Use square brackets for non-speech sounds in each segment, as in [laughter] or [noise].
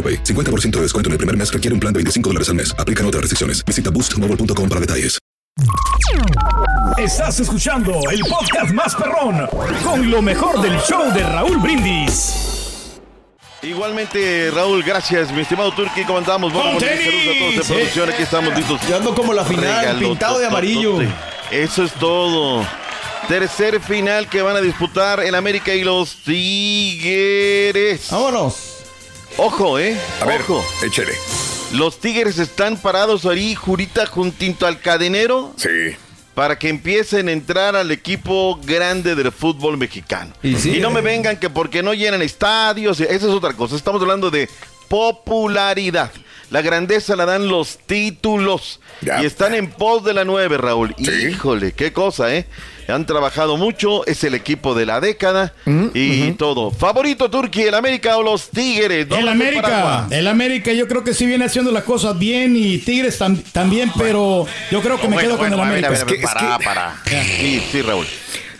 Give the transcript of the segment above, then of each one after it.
AroPay. 50% de descuento en el primer mes requiere un plan de 25 dólares al mes. Aplican otras restricciones. Visita boostmobile.com para detalles. Estás escuchando el podcast más perrón con lo mejor del show de Raúl Brindis. Igualmente, Raúl, gracias, mi estimado Turki. ¿Cómo andamos? Vamos ¡Con a poner saludos a todos de producción. Aquí estamos listos. Yo ando como la final, pintado de amarillo. Eso es todo. Tercer final que van a disputar el América y los Tigres. Vámonos. Ojo, ¿eh? A ver, Ojo. échale. Los Tigres están parados ahí, Jurita, juntito al cadenero, Sí. para que empiecen a entrar al equipo grande del fútbol mexicano. Y sí. no me vengan que porque no llenan estadios, esa es otra cosa. Estamos hablando de popularidad. La grandeza la dan los títulos. Ya. Y están en pos de la nueve, Raúl. Sí. Híjole, qué cosa, ¿eh? Han trabajado mucho, es el equipo de la década y todo. ¿Favorito Turquía, el América o los Tigres? El ¿Dónde América, Paraguay? el América yo creo que sí viene haciendo las cosas bien y Tigres tam- también, pero yo creo que me Bueno, quedo con el América. a ver, a ver, Es que- para, es que- para. Sí, sí, Raúl.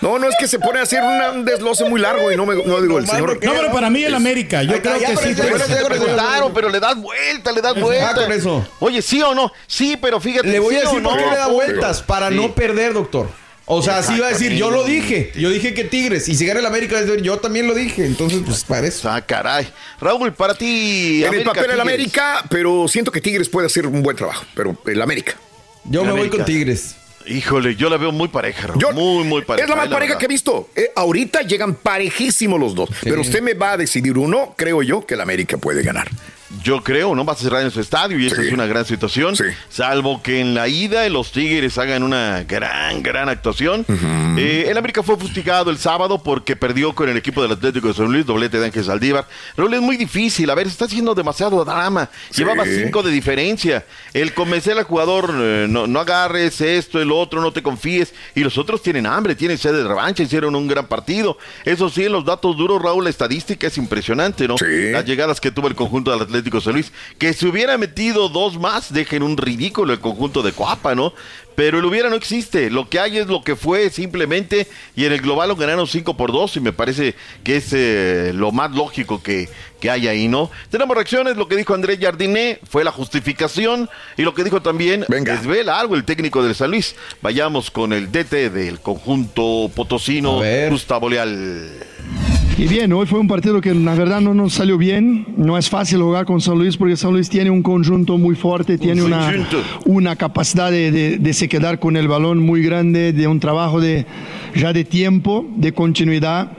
No, no es que se pone a hacer una- un desloce muy largo y no me no digo el señor. No, pero para mí el América, yo creo ya que sí. Te preguntaron, pero le das vuelta, le das vuelta. Ah, con eso. Oye, ¿sí o no? Sí, pero fíjate. Le voy ¿sí a decir por qué le da vueltas, para Sí. no perder, doctor. O sea, así iba a decir, yo lo dije. Yo dije que Tigres. Y si gana el América, yo también lo dije. Entonces, pues para eso. Ah, caray. Raúl, para ti. En el papel el. América, pero siento que Tigres puede hacer un buen trabajo. Pero el América. Yo me voy con Tigres. Híjole, yo la veo muy pareja, Raúl. Yo- muy, muy pareja. Es la más pareja verdad. que he visto. Eh, ahorita llegan parejísimos los dos. Pero usted me va a decidir uno, creo yo, que el América puede ganar. Yo creo, ¿no? Va a cerrar en su estadio y esa Sí. es una gran situación. Sí. Salvo que en la ida los Tigres hagan una gran, gran actuación. Eh, el América fue fustigado el sábado porque perdió con el equipo del Atlético de San Luis, doblete de Ángel Saldívar. Raúl, es muy difícil. A ver, se está haciendo demasiado drama. Sí. Llevaba cinco de diferencia. El convencer al jugador, eh, no, no agarres esto, el otro, no te confíes. Y los otros tienen hambre, tienen sed de revancha, hicieron un gran partido. Eso sí, en los datos duros, Raúl, la estadística es impresionante, ¿no? Sí. Las llegadas que tuvo el conjunto del Atlético San Luis. Que si hubiera metido dos más, dejen un ridículo el conjunto de Coapa, ¿no? Pero el hubiera no existe. Lo que hay es lo que fue simplemente. Y en el global lo ganaron 5 por 2. Y me parece que es eh, lo más lógico que, que hay ahí, ¿no? Tenemos reacciones. Lo que dijo Andrés Jardiné fue la justificación. Y lo que dijo también Venga. Desvela algo el técnico del San Luis. Vayamos con el DT del conjunto potosino. Gustavo Leal. Y bien, hoy fue un partido que la verdad no nos salió bien. No es fácil jugar con San Luis porque San Luis tiene un conjunto muy fuerte, tiene una, una capacidad de, de- de se quedar con el balón muy grande, de un trabajo de, ya de tiempo, de continuidad.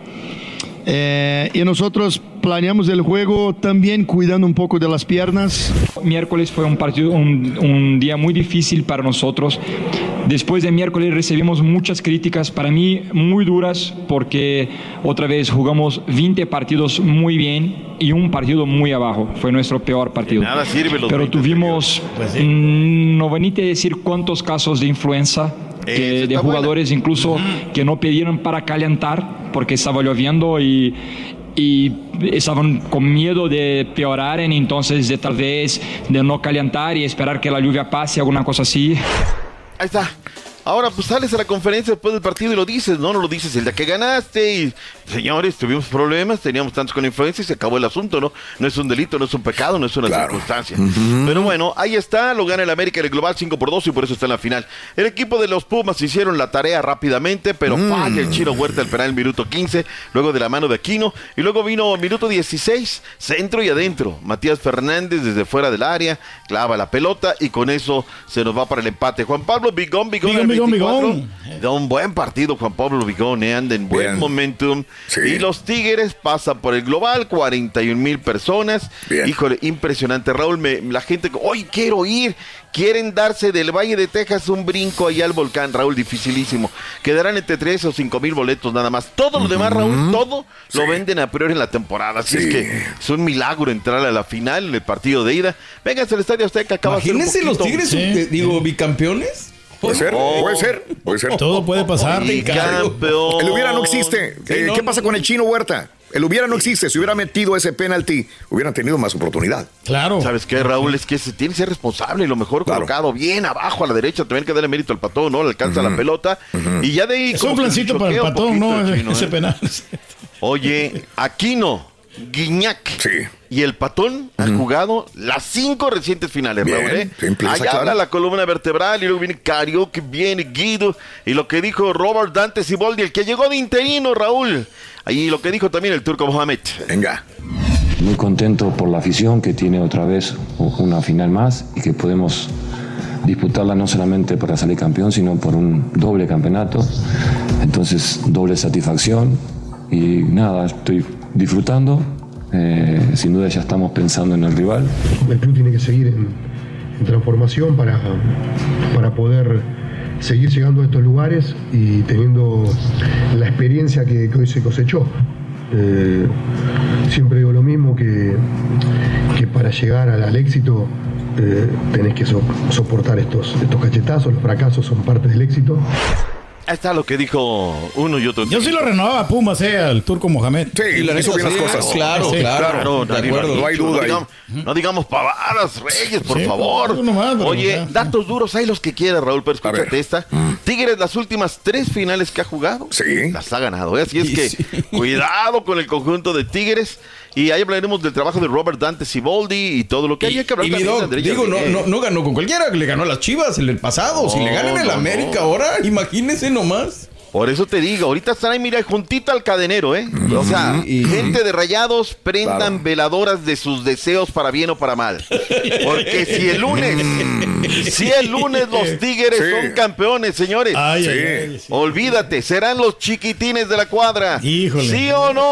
Eh, y nosotros planeamos el juego también cuidando un poco de las piernas. Miércoles fue un partido, un, un día muy difícil para nosotros. Después de miércoles recibimos muchas críticas, para mí muy duras, porque otra vez jugamos 20 partidos muy bien y un partido muy abajo. Fue nuestro peor partido. Nada sirve los Pero 20 tuvimos, mm, no van a decir cuántos casos de influenza. que- de jugadores incluso que no pidieron para calentar porque estaba lloviendo y, y estaban con miedo de peorar, entonces de tal vez de no calentar y esperar que la lluvia pase, alguna cosa así. Ahí está. Ahora, pues sales a la conferencia después del partido y lo dices, ¿no? No lo dices el día que ganaste y, señores, tuvimos problemas, teníamos tantos con influencia y se acabó el asunto, ¿no? No es un delito, no es un pecado, no es una circunstancia. Pero bueno, ahí está, lo gana el América en el global 5 por 2 y por eso está en la final. El equipo de los Pumas hicieron la tarea rápidamente, pero Mm. falla el Chino Huerta el penal en minuto 15, luego de la mano de Aquino, y luego vino minuto 16, centro y adentro. Matías Fernández desde fuera del área, clava la pelota y con eso se nos va para el empate. Juan Pablo Bigón, Bigón, Bigón, el Bigón, 24, Bigón. Da un buen partido Juan Pablo Bigón, eh, anda en buen Bien. momentum. Sí. Y los Tigres pasan por el global, 41 mil personas. Bien. Híjole, impresionante. Raúl, me- la gente, hoy quiero ir. Quieren darse del Valle de Texas un brinco allá al volcán, Raúl, dificilísimo. Quedarán entre 3 o 5 mil boletos nada más. Todo lo demás, Raúl, todo lo venden a priori en la temporada. Así Sí. es que es un milagro entrar a la final, en el partido de ida. Venga al Estadio Azteca, acaba de ser un Imagínense los poquito- Tigres, Sí. eh, digo, bicampeones. Puede ser, Oh. puede ser, puede ser. Todo puede pasar. Y campeón. El hubiera no existe. Sí, Eh, no, ¿Qué pasa con el chino Huerta? El hubiera no existe. Si hubiera metido ese penalti, hubieran tenido más oportunidad. Claro. ¿Sabes qué, Raúl? Es que se tiene que ser responsable y lo mejor Claro. colocado bien abajo a la derecha, también hay que darle mérito al patón, ¿no? Le alcanza la pelota. Y ya de ahí. Es un que flancito para el patón, poquito ¿no? chino, Ese ¿eh? penal. Oye, Aquino, Guiñac Sí. Y el patón han jugado las cinco recientes finales, Bien, Raúl. ¿eh? clara. habla la columna vertebral y luego viene Carioque, viene Guido y lo que dijo Robert Dante Siboldi, el que llegó de interino, Raúl. Ahí lo que dijo también el turco Mohamed. Venga. Muy contento por la afición que tiene otra vez una final más y que podemos disputarla no solamente para salir campeón, sino por un doble campeonato. Entonces, doble satisfacción y nada, estoy disfrutando. Eh, sin duda ya estamos pensando en el rival. El club tiene que seguir en, transformación para, para poder seguir llegando a estos lugares y teniendo la experiencia que, hoy se cosechó. Eh, siempre digo lo mismo, que, que para llegar al, éxito eh, tenés que so- soportar estos, estos cachetazos, los fracasos son parte del éxito. Ahí está lo que dijo uno y otro. Yo sí lo renovaba Pumas, eh, al turco Mohamed. Sí, Y la hizo bien las cosas. Claro, Sí, claro. Claro, de acuerdo. no hay duda ahí. digamos, no digamos pavadas, Reyes, por Sí, favor. no, nomás, Oye, datos duros, hay los que quieras, Raúl, pero escúchate esta. Tigres, las últimas tres finales que ha jugado, Sí. las ha ganado. ¿eh? Así es que sí. cuidado con el conjunto de Tigres. Y ahí hablaremos del trabajo de Robert Dante Siboldi y todo lo que hay que hablar Y mi dog, digo, no, no, no ganó con cualquiera, le ganó a las Chivas en el pasado. si le ganan el América ahora, imagínense nomás. Por eso te digo, ahorita están ahí, mira, juntito al cadenero, ¿eh? O sea, Y- gente de rayados prendan Claro. veladoras de sus deseos para bien o para mal. Porque si el lunes, si el lunes los Tigres Sí. son campeones, señores. Ay, ay, Sí. ay, sí. Olvídate, serán los chiquitines de la cuadra. Híjole. ¿Sí o no?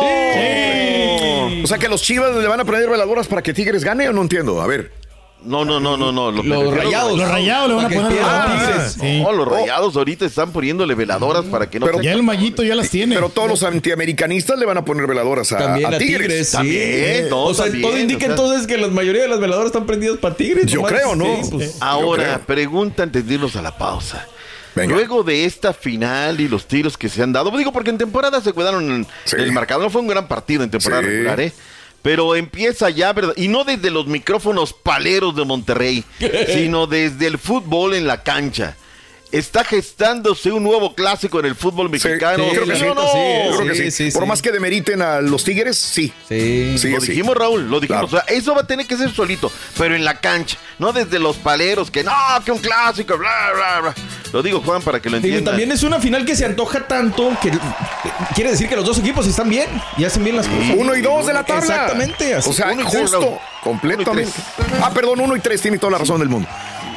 O sea que los chivas le van a poner veladoras para que Tigres gane o no entiendo. A ver. No, no, no, no, no. Los rayados. Los rayados le van a poner veladoras. Tigres. Sí. No, los rayados ahorita están poniéndole veladoras para que no Pero Ya el mallito ya las tiene. Pero todos los antiamericanistas le van a poner veladoras a, También a a Tigres. Tigres, sí. También, no, o sea, también, todo indica o sea. entonces que la mayoría de las veladoras están prendidas para Tigres. Yo nomás. creo, ¿no? Sí, pues. Ahora, creo. pregunta antes de irnos a la pausa. Venga. Luego de esta final y los tiros que se han dado, digo porque en temporada se cuidaron en el marcador, no fue un gran partido en temporada Sí. regular, ¿eh? Pero empieza ya, ¿verdad? Y no desde los micrófonos paleros de Monterrey, sino desde el fútbol en la cancha. Está gestándose un nuevo clásico en el fútbol Sí, mexicano. creo que ¿sí no? creo que sí. Por sí. más que demeriten a los Tigres, sí. Sí. Sí, Lo dijimos, Raúl, lo dijimos. Claro. O sea, eso va a tener que ser solito, pero en la cancha, no desde los paleros, que no, que un clásico, bla, bla, bla. Lo digo, Juan, para que lo entiendan. también es una final que se antoja tanto que quiere decir que los dos equipos están bien y hacen bien las cosas. Uno y dos de la tabla. Exactamente, así. O sea, Uno y tres, justo, Raúl. completamente. Ah, perdón, uno y tres, tiene toda la razón del mundo.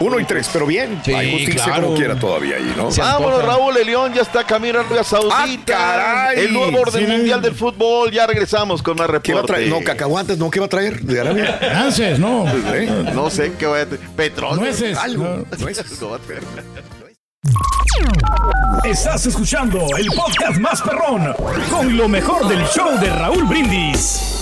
Uno y tres, pero bien. Sí, Hay justicia claro. como quiera todavía ahí, ¿no? Se Vámonos, antoja. Raúl, el León ya está camino a Arabia Saudita. ¡Ah, caray! El nuevo orden Sí, mundial del fútbol. Ya regresamos con más ¿Qué va a reporte. traer? No, cacahuantes, ¿no? ¿Qué va a traer de Arabia? Lances, no. ¿Eh? No sé qué va a traer. Petróleo. Nueces. Algo. No. No es- No va a traer. Estás escuchando el podcast más perrón con lo mejor del show de Raúl Brindis.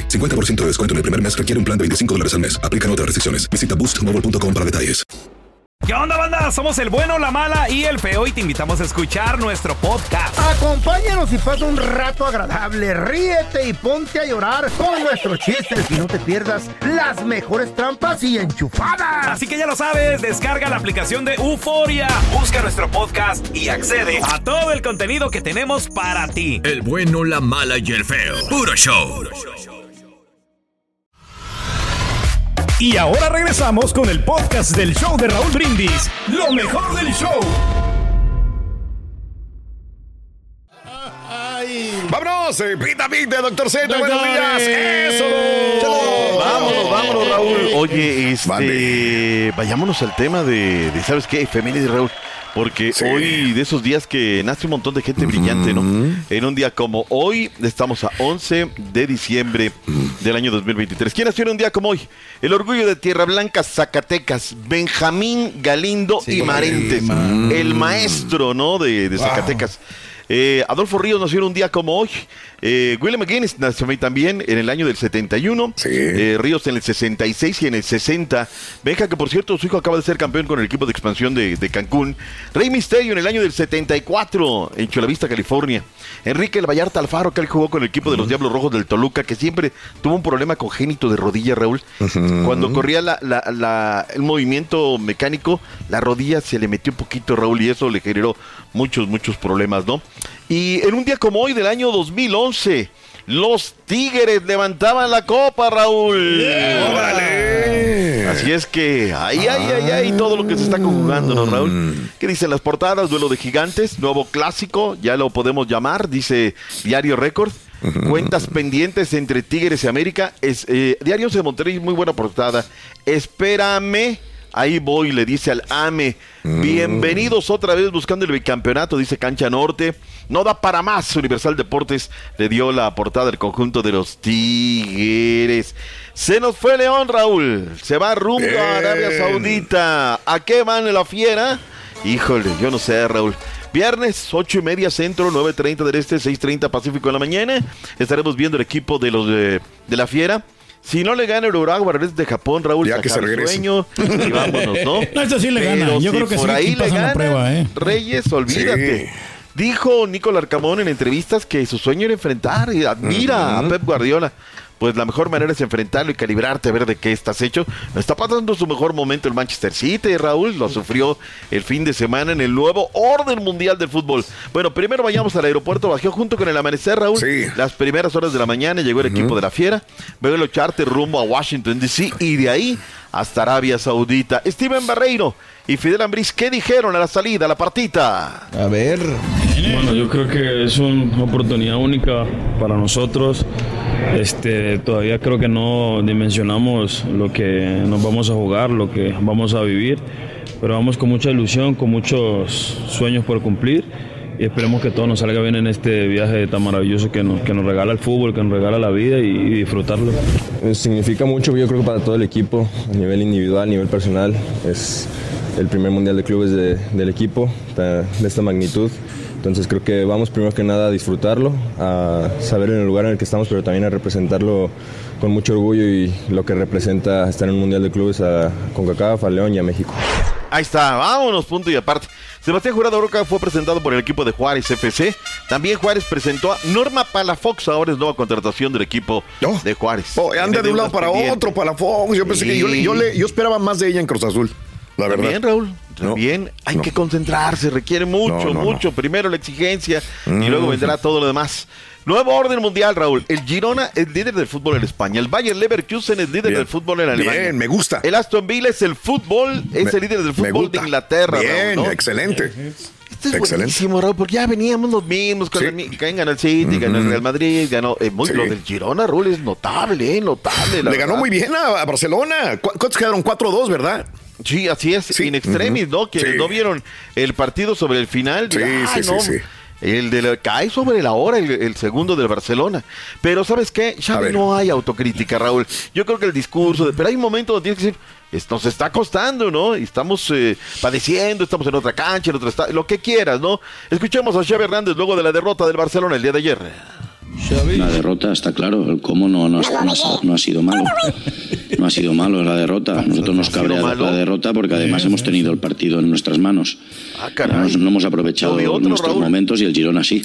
50% de descuento en el primer mes requiere un plan de 25 dólares al mes. Aplican otras restricciones. Visita boostmobile.com para detalles. ¿Qué onda, banda? Somos el bueno, la mala y el feo y te invitamos a escuchar nuestro podcast. Acompáñanos y pasa un rato agradable. Ríete y ponte a llorar con nuestros chistes y no te pierdas las mejores trampas y enchufadas. Así que ya lo sabes, descarga la aplicación de Euforia, busca nuestro podcast y accede a todo el contenido que tenemos para ti. El bueno, la mala y el feo. Puro show. Y ahora regresamos con el podcast del show de Raúl Brindis. Lo mejor del show. Vámonos, eh, pita pita, doctor Z, buenos días. Eso. Vámonos, vámonos, Raúl. Oye, este, vayámonos al tema de, de, ¿sabes qué? Efeméride, Raúl. Porque Sí. hoy, de esos días que nace un montón de gente brillante, ¿no? En un día como hoy, estamos a 11 de diciembre del año 2023. ¿Quién nació en un día como hoy? El orgullo de Tierra Blanca, Zacatecas, Benjamín Galindo Sí, y Marentes. El maestro, ¿no? De, de Zacatecas. Eh, Adolfo Ríos nació en un día como hoy. Eh, William McGuinness nació también en el año del 71. Eh, Ríos en el 66 y en el 60. Benja, que por cierto, su hijo acaba de ser campeón con el equipo de expansión de, de Cancún. Rey Misterio en el año del 74 en Chulavista, California. Enrique El Vallarta Alfaro, que él jugó con el equipo de los Diablos Rojos del Toluca, que siempre tuvo un problema congénito de rodilla, Raúl. Cuando corría la- la- la- el movimiento mecánico, la rodilla se le metió un poquito, Raúl, y eso le generó muchos, muchos problemas, ¿no? Y en un día como hoy del año 2011, los Tigres levantaban la copa, Raúl. Así es que, ay, ay, ay, ay, todo lo que se está conjugando, ¿no, Raúl? ¿Qué dicen las portadas? Duelo de gigantes, nuevo clásico, ya lo podemos llamar, dice Diario Record. Cuentas pendientes entre Tigres y América. Es, eh, Diarios de Monterrey, muy buena portada. Espérame. Ahí voy, le dice al AME. Bienvenidos otra vez buscando el bicampeonato, dice Cancha Norte. No da para más. Universal Deportes le dio la portada del conjunto de los Tigres. Se nos fue León, Raúl. Se va rumbo a Arabia. Saudita. ¿A qué van la fiera? Híjole, yo no sé, Raúl. Viernes, ocho y media centro, 9.30 del este, 6.30 pacífico en la mañana. Estaremos viendo el equipo de los de, de la fiera. Si no le gana el Uruguay de Japón, Raúl, Ya que se regrese. sueño y [laughs] vámonos, ¿no? No, esto sí le gana. Yo si creo que por sí, ahí le gana, prueba, ¿eh? Reyes, olvídate. Sí. Dijo Nicolás Arcamón en entrevistas que su sueño era enfrentar y admira a Pep Guardiola. Pues la mejor manera es enfrentarlo y calibrarte a ver de qué estás hecho. Está pasando su mejor momento el Manchester City, Raúl. Lo sufrió el fin de semana en el nuevo orden mundial del fútbol. Bueno, primero vayamos al aeropuerto Bajío junto con el amanecer, Raúl. Sí. Las primeras horas de la mañana llegó el equipo de la Fiera. Luego el charter rumbo a Washington, D.C. y de ahí hasta Arabia Saudita. Steven Barreiro y Fidel Ambriz, ¿qué dijeron a la salida, a la partita? A ver. Bueno, yo creo que es una oportunidad única para nosotros. Este, todavía creo que no dimensionamos lo que nos vamos a jugar, lo que vamos a vivir, pero vamos con mucha ilusión, con muchos sueños por cumplir y esperemos que todo nos salga bien en este viaje tan maravilloso que nos, que nos regala el fútbol, que nos regala la vida y, disfrutarlo. Eh, Significa mucho, yo creo para todo el equipo, a nivel individual, a nivel personal. Es el primer mundial de clubes de- del equipo de esta magnitud. Entonces creo que vamos primero que nada a disfrutarlo, a saber en el lugar en el que estamos, pero también a representarlo con mucho orgullo y lo que representa estar en un mundial de clubes a CONCACAF, a León y a México. Ahí está, vámonos, punto y aparte. Sebastián Jurado Roca fue presentado por el equipo de Juárez FC. También Juárez presentó a Norma Palafox, ahora es nueva contratación del equipo de Juárez. Oh, anda de un lado para pendientes. otro, para Fox. Yo pensé que yo, yo, le- yo esperaba más de ella en Cruz Azul. La verdad. También, Raúl, también hay que concentrarse, requiere mucho, No, no, mucho. Primero la exigencia Mm. y luego vendrá todo lo demás. Nuevo orden mundial, Raúl. El Girona es líder del fútbol en España. El Bayern Leverkusen es líder Bien. del fútbol en Alemania. Bien, me gusta. El Aston Villa es el fútbol, es Me- el líder del fútbol de. Inglaterra. Bien, Raúl, ¿no? excelente. Esto es Excelente. buenísimo, Raúl, porque ya veníamos los mismos. Con Sí. el, ganó el City, ganó el. Real Madrid, ganó. eh, muy- Sí. Lo del Girona, Raúl, es notable, eh, notable. Le ganó muy bien a, a Barcelona. ¿Cu- ¿Cuántos quedaron? 4-2, ¿verdad? Sí, así es, Sí. in extremis. ¿no? Que Sí. no vieron el partido sobre el final. Sí, "Ah, sí, no, sí. El de la- cae sobre la hora el, el segundo del Barcelona. Pero ¿sabes qué? A Xavi ver. no hay autocrítica, Raúl. Yo creo que el discurso, de- pero hay un momento donde tienes que decir, "Es- nos está costando, ¿no? Y estamos eh, padeciendo, estamos en otra cancha, en otro estadio, lo que quieras, ¿no? Escuchemos a Xavi Hernández luego de la derrota del Barcelona el día de ayer. La derrota está claro, el cómo no, no, no ha sido malo. No ha sido malo la derrota. Nosotros nos cabrea la derrota porque además hemos tenido el partido en nuestras manos. Ah, No caray. hemos, no hemos aprovechado No vi otro, nuestros Raúl. momentos y el Girona sí.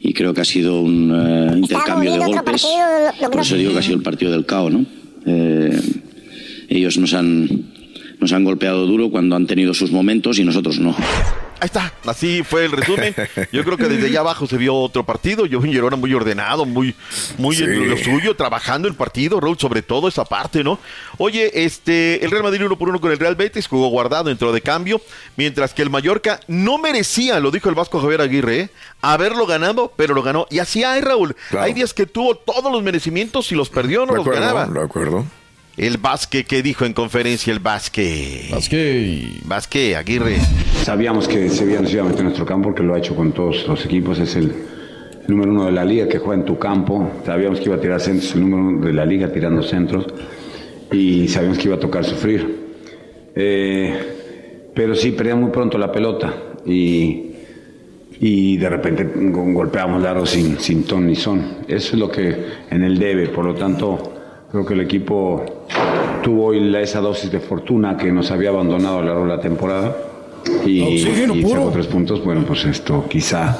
Y creo que ha sido un eh, intercambio de golpes. Por eso digo que ha sido el partido del caos, ¿no? Eh, ellos nos han, nos han golpeado duro cuando han tenido sus momentos y nosotros no. Ahí está, así fue el resumen. Yo creo que desde allá abajo se vio otro partido. Yo Girona muy ordenado, muy, muy Sí. en lo suyo, trabajando el partido, Raúl, sobre todo esa parte, ¿no? Oye, este, el Real Madrid uno por uno con el Real Betis, jugó guardado, entró de cambio, mientras que el Mallorca no merecía, lo dijo el Vasco Javier Aguirre, ¿eh? haberlo ganado, pero lo ganó. Y así hay, Raúl. Claro. Hay días que tuvo todos los merecimientos y los perdió, no De los acuerdo, ganaba. de acuerdo. El Vasque, ¿qué dijo en conferencia el Vasque? Vasque. Vasque, Aguirre. Sabíamos que Sevilla nos iba a meter en nuestro campo porque lo ha hecho con todos los equipos. Es el número uno de la liga que juega en tu campo. Sabíamos que iba a tirar centros, el número uno de la liga tirando centros. Y sabíamos que iba a tocar sufrir. Eh, pero sí, perdía muy pronto la pelota. Y, y de repente go- golpeábamos largo sin, sin ton ni son. Eso es lo que en el debe. Por lo tanto, creo que el equipo tuvo hoy esa dosis de fortuna que nos había abandonado a lo largo de la temporada y, y sacó tres puntos. Bueno, pues esto quizá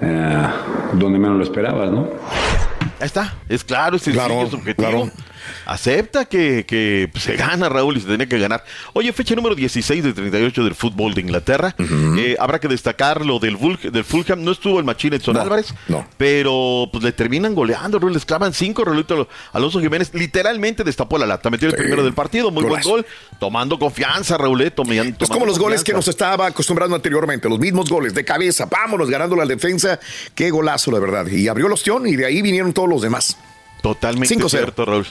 eh, donde menos lo esperabas, ¿no? Ahí está, es claro, es sencillo, Claro, es objetivo. claro. Acepta que, que, se gana Raúl y se tiene que ganar. Oye, fecha número 16 de 38 del fútbol de Inglaterra. Eh, habrá que destacar lo del, Vul- del Fulham. No estuvo el Machín Edson No, Álvarez, no. pero pues le terminan goleando, Raúl. Les clavan cinco. Raulito Alonso Jiménez literalmente destapó la lata. Metió el Sí. primero del partido. Muy Golazo. buen gol. Tomando confianza, Raúl. eh, Es como los goles que nos estaba acostumbrando anteriormente, los mismos goles de cabeza, vámonos ganando la defensa. Qué golazo, la verdad. Y abrió el ostión y de ahí vinieron todos los demás. Totalmente 5-0. cierto, Raúl.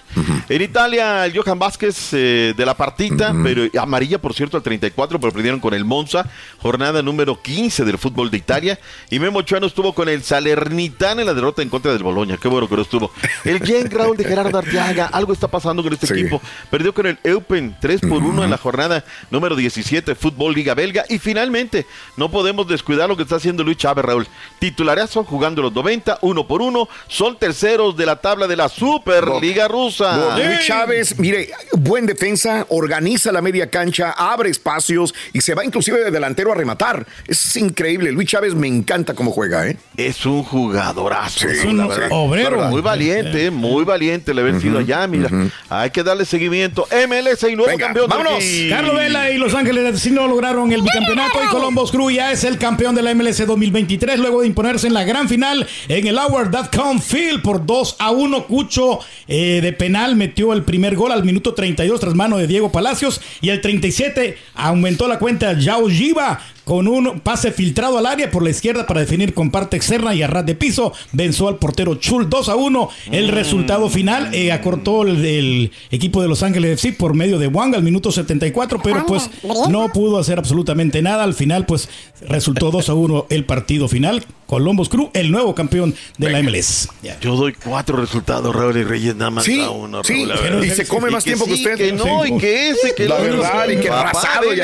En Italia, el Johan Vázquez eh, de la partita, pero amarilla, por cierto, al 34, pero perdieron con el Monza. Jornada número 15 del fútbol de Italia. Y Memo Ochoa no estuvo con el Salernitana en la derrota en contra del Boloña. Qué bueno que no estuvo. El Genk Raúl de Gerardo Arteaga. Algo está pasando con este Sí. equipo. Perdió con el Eupen 3 por 1 en la jornada número 17, Fútbol Liga Belga. Y finalmente, no podemos descuidar lo que está haciendo Luis Chávez, Raúl. Titularazo jugando los 90, uno por uno. Son terceros de la tabla de la Superliga Rusa. Luis Chávez, mire, buen defensa, organiza la media cancha, abre espacios y se va inclusive de delantero a rematar. Es increíble. Luis Chávez me encanta cómo juega, ¿eh? Es un jugadorazo. Sí, verdad. verdad. Obrero. Verdad, Muy valiente, eh, muy valiente el haber sido allá. Mira, hay que darle seguimiento. MLS y nuevo Venga, campeón. vámonos. Carlos Vela y Los Ángeles sí no lograron el bicampeonato y Columbus Crew ya es el campeón de la MLS 2023 luego de imponerse en la gran final en el Howard.com Field por 2 a 1. Cucho eh, de penal metió el primer gol al minuto 32 tras mano de Diego Palacios y al 37 aumentó la cuenta Yao Giva con un pase filtrado al área por la izquierda para definir con parte externa y a ras de piso venció al portero Chul 2 a 1. El resultado final eh, acortó el, el equipo de Los Ángeles FC por medio de Wang al minuto 74, pero pues no pudo hacer absolutamente nada. Al final pues resultó 2 a 1 el partido final. Columbus Crew, el nuevo campeón de la MLS. Yo doy cuatro resultados, Raúl y Reyes, nada más Sí, da uno. sí, Raúl, y se come más tiempo que sí, usted. Que no, Sí. y que ese, que La verdad, y que arrasado, bien,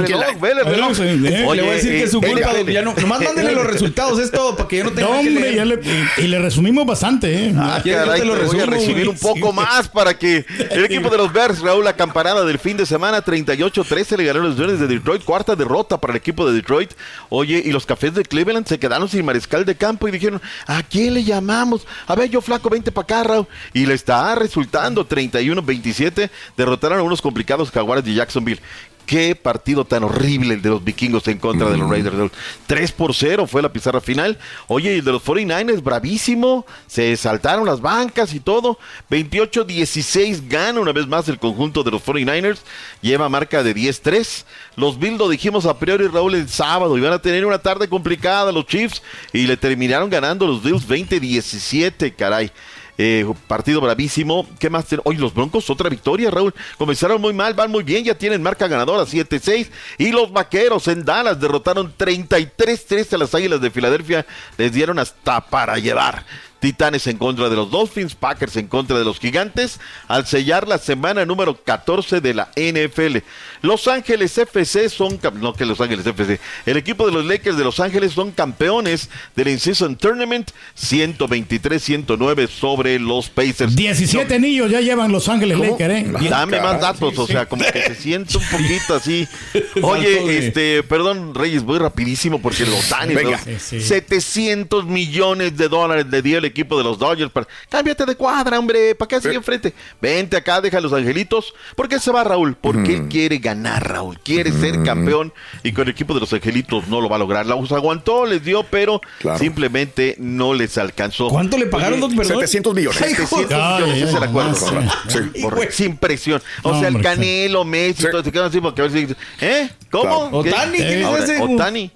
el que la- sí. le voy a decir que es su eh, culpa. dele. Ya no, nomás mándenle los resultados, es todo, para que yo no tenga No, que hombre, leer. ya le- y, y le resumimos bastante, ¿eh? Ah, ¿Quieres que caray, te lo voy a recibir un poco más para que el equipo de los Bears, Raúl, la campanada del fin de semana, 38-13 le ganaron los Leones de Detroit, cuarta derrota para el equipo de Detroit. Oye, y los Cafés de Cleveland se quedaron sin mariscal de campo y dijeron, ¿a quién le llamamos? A ver, yo flaco, vente para acá. Y le está resultando 31-27, derrotaron a unos complicados jaguares de Jacksonville. Qué partido tan horrible el de los vikingos en contra de los Raiders. 3 por 0 fue la pizarra final. Oye, el de los 49ers, bravísimo. Se saltaron las bancas y todo. 28-16 gana una vez más el conjunto de los 49ers. Lleva marca de 10-3. Los Bills lo dijimos a priori, Raúl, el sábado. Iban a tener una tarde complicada los Chiefs. Y le terminaron ganando los Bills 20-17, caray. Eh, partido bravísimo. ¿Qué más? Hoy los Broncos, otra victoria, Raúl. Comenzaron muy mal, van muy bien, ya tienen marca ganadora 7-6. Y los Vaqueros en Dallas derrotaron 33-3 a las Águilas de Filadelfia. Les dieron hasta para llevar. Titanes en contra de los Dolphins, Packers en contra de los Gigantes, al sellar la semana número 14 de la NFL. Los Ángeles FC son, no que Los Ángeles FC, el equipo de los Lakers de Los Ángeles son campeones del In-Season Tournament 123-109 sobre los Pacers. 17 anillos ya llevan Los Ángeles Lakers, ¿eh? Dame más datos, o sea, como que se siente un poquito así. [laughs] Oye, este, perdón, Reyes, voy rapidísimo porque los Venga. 700 millones de dólares le dio el equipo de los Dodgers. Para... Cámbiate de cuadra, hombre, ¿para qué sigue enfrente? Vente acá, deja a los angelitos. ¿Por qué se va Raúl? Porque él quiere ganar, Raúl. Quiere ser campeón y con el equipo de los angelitos no lo va a lograr. Los aguantó, les dio, pero simplemente no les alcanzó. ¿Cuánto le pagaron, Oye, don Perdón? 700 millones. 700 Ay, millones, ay, es el acuerdo. Correcto. sí. Sí. Sin presión. O No, sea, el hombre, Canelo, Messi, todo se quedan así porque a ver si... ¿Eh? ¿Cómo? Claro. ¿Qué? Otani, ¿qué Ahora, ese? Otani.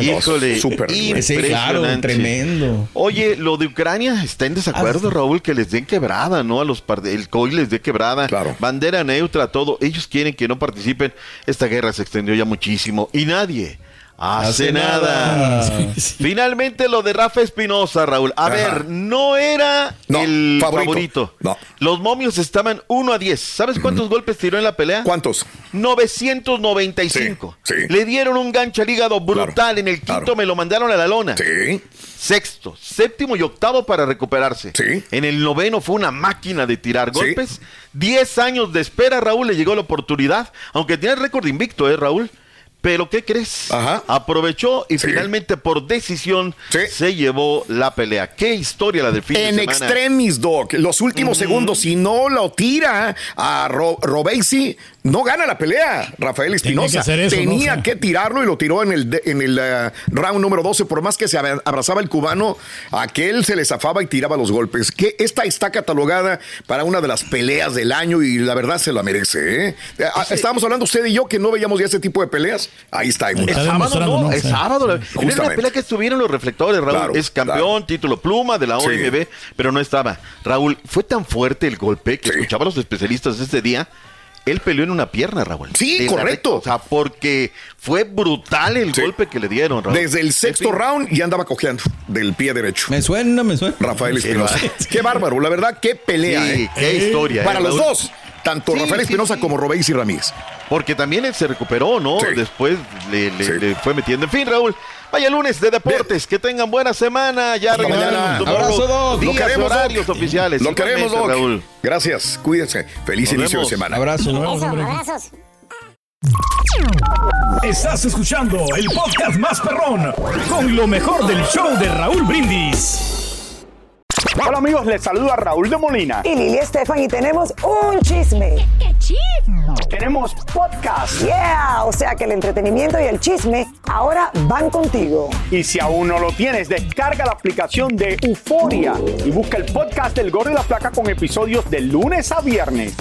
Híjole, Súper. Sí, claro, tremendo. Oye, lo de Ucrania está en desacuerdo, Raúl, que les den quebrada, ¿no? A los par- el COI les dé quebrada. Bandera neutra, todo. Ellos quieren que no participen. Esta guerra se extendió ya muchísimo y nadie hace, Hace nada. nada. Finalmente lo de Rafa Espinosa, Raúl. A Ajá. ver, no era el favorito. No. Los momios estaban 1 a 10. ¿Sabes cuántos golpes tiró en la pelea? ¿Cuántos? 995. Sí, sí. Le dieron un gancho al hígado brutal. en el quinto me lo mandaron a la lona. Sí. Sexto, séptimo y octavo para recuperarse. Sí. En el noveno fue una máquina de tirar golpes. Diez años de espera, Raúl, le llegó la oportunidad. Aunque tiene récord invicto, ¿eh, Raúl? Pero ¿qué crees? Aprovechó y finalmente por decisión se llevó la pelea. ¿Qué historia la del fin En de semana? extremis, Doc. Los últimos segundos, si no lo tira a Ro Robesi, no gana la pelea. Rafael Espinosa que hacer eso, tenía ¿no? que tirarlo y lo tiró en el, de- en el eh, round número 12. Por más que se abra- abrazaba el cubano, aquel se le zafaba y tiraba los golpes. Que esta está catalogada para una de las peleas del año y la verdad se la merece. ¿eh? Eh, ah, Estábamos hablando usted y yo que no veíamos ya ese tipo de peleas. Ahí está. hay Es muchas. sábado, ¿no? Es sábado. la- una Justamente. pelea que estuvieron los reflectores, Raúl. Claro, es campeón, título pluma de la Sí. OMB, pero no estaba. Raúl, fue tan fuerte el golpe que escuchaba a los especialistas ese día. Él peleó en una pierna, Raúl. Sí, correcto. recta, O sea, porque fue brutal el golpe que le dieron, Raúl. Desde el sexto round ya andaba cojeando del pie derecho. Me suena, me suena. Rafael Espinosa. [laughs] Qué bárbaro, la verdad, qué pelea. Sí, ¿eh? qué historia, Para eh, los dos, tanto Sí, Rafael sí, Espinosa sí. como Robéis y Ramírez. Porque también él se recuperó, ¿no? Después le, le- le fue metiendo. En fin, Raúl, vaya lunes de deportes. Que tengan buena semana. Ya regresamos. Abrazo, Doc. Lo Días, queremos, Doc. horarios oficiales. Lo queremos, Doc. Raúl. Gracias, cuídense. Feliz Nos inicio vemos. de semana. Abrazo. abrazos. Estás escuchando el podcast más perrón con lo mejor del show de Raúl Brindis. Hola amigos, les saluda Raúl de Molina. Y Lili Estefan y tenemos un chisme. ¿Qué chisme? Tenemos podcast. Yeah, o sea que el entretenimiento y el chisme ahora van contigo. Y si aún no lo tienes, descarga la aplicación de Euforia y busca el podcast del Gordo y la Placa con episodios de lunes a viernes.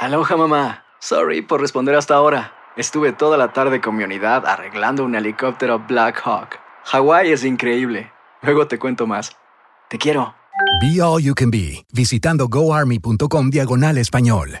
Aloha mamá. Sorry por responder hasta ahora. Estuve toda la tarde con mi unidad arreglando un helicóptero Black Hawk. Hawái es increíble. Luego te cuento más. Te quiero. Be All You Can Be, visitando goarmy.com diagonal español.